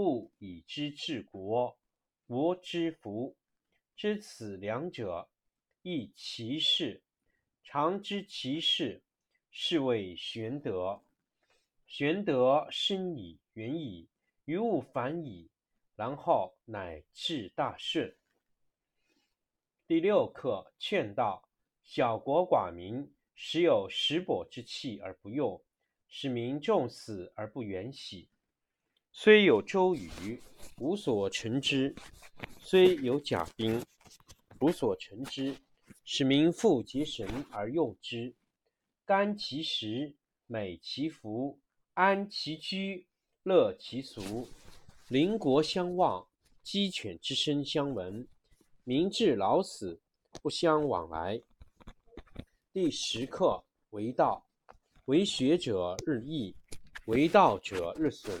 不以知治国，国之福。知此两者，亦其事。常知其事，是谓玄德。玄德深矣，远矣，于物反矣，然后乃至大顺。第六课劝道：小国寡民，时有食帛之气而不用，使民重死而不远徙。虽有周瑜，无所成之；虽有甲兵，无所成之。使民复结绳而用之，甘其食，美其服，安其居，乐其俗。邻国相望，鸡犬之声相闻，民至老死不相往来。第十课为道，为学者日益，为道者日损。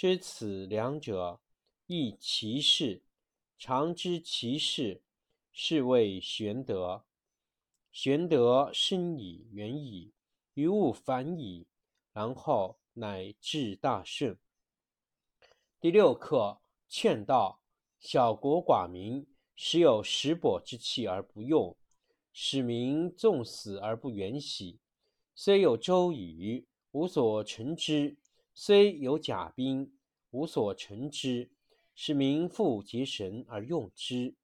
知此两者，亦其事。常知其事，是谓玄德。玄德深矣，远矣，于物反矣，然后乃至大顺。第六课劝道：小国寡民，时有食帛之气而不用，使民重死而不远徙。虽有周瑜，无所成之。虽有甲兵，无所成之；使民复结绳而用之，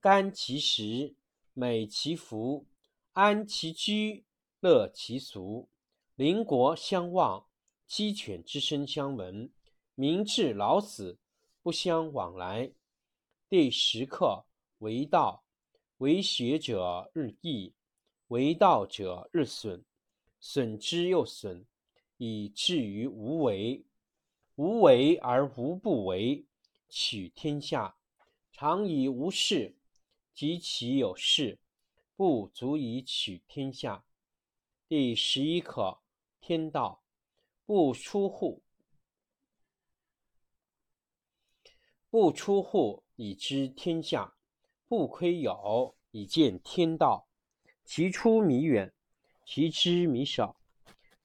甘其食，美其服，安其居，乐其俗。邻国相望，鸡犬之声相闻，民至老死不相往来。第十课为道，为学者日益，为道者日损，损之又损。以至于无为，无为而无不为，取天下常以无事，及其有事，不足以取天下。第十一课天道，不出户，不出户以知天下；不窥有，以见天道。其出弥远，其知弥少。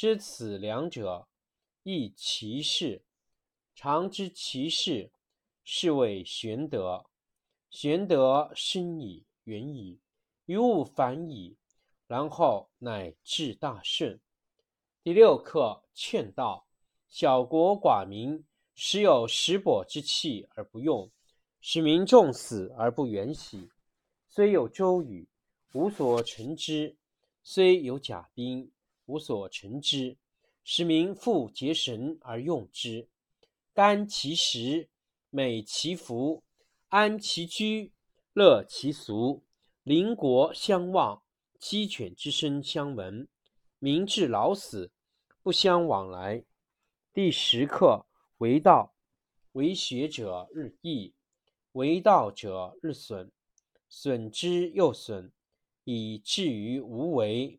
知此两者，亦其事。常知其事，是谓玄德。玄德深矣，远矣，于物反矣，然后乃至大顺。第六课劝道：小国寡民，时有食帛之气而不用，使民众死而不远徙。虽有周瑜，无所成之；虽有甲兵，无所成之。使民复结绳而用之，甘其食，美其服，安其居，乐其俗。邻国相望，鸡犬之声相闻，民至老死不相往来。第十课为道，为学者日益，为道者日损，损之又损，以至于无为。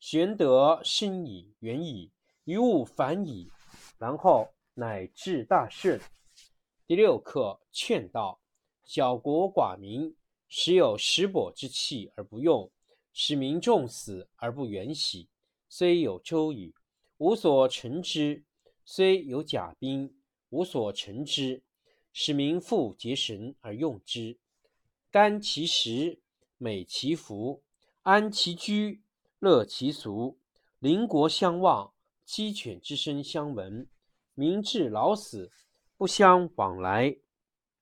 玄德深矣，远矣。于物反矣，然后乃至大顺。第六课劝道：小国寡民，时有食帛之气而不用，使民重死而不远徙。虽有周瑜，无所成之；虽有甲兵，无所成之。使民复结绳而用之，甘其食，美其服，安其居，乐其俗。邻国相望。鸡犬之声相闻，民至老死不相往来。